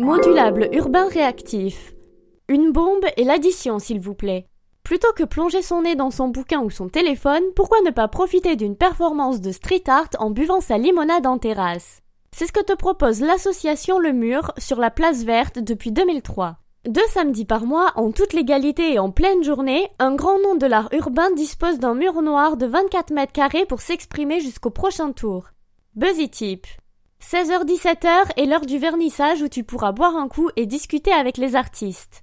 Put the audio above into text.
Modulable urbain réactif. Une bombe et l'addition, s'il vous plaît. Plutôt que plonger son nez dans son bouquin ou son téléphone, pourquoi ne pas profiter d'une performance de street art en buvant sa limonade en terrasse? C'est ce que te propose l'association Le Mur sur la place verte depuis 2003. Deux samedis par mois, en toute légalité et en pleine journée, un grand nom de l'art urbain dispose d'un mur noir de 24 mètres carrés pour s'exprimer jusqu'au prochain tour. Buzzy Tip. 16h-17h est l'heure du vernissage où tu pourras boire un coup et discuter avec les artistes.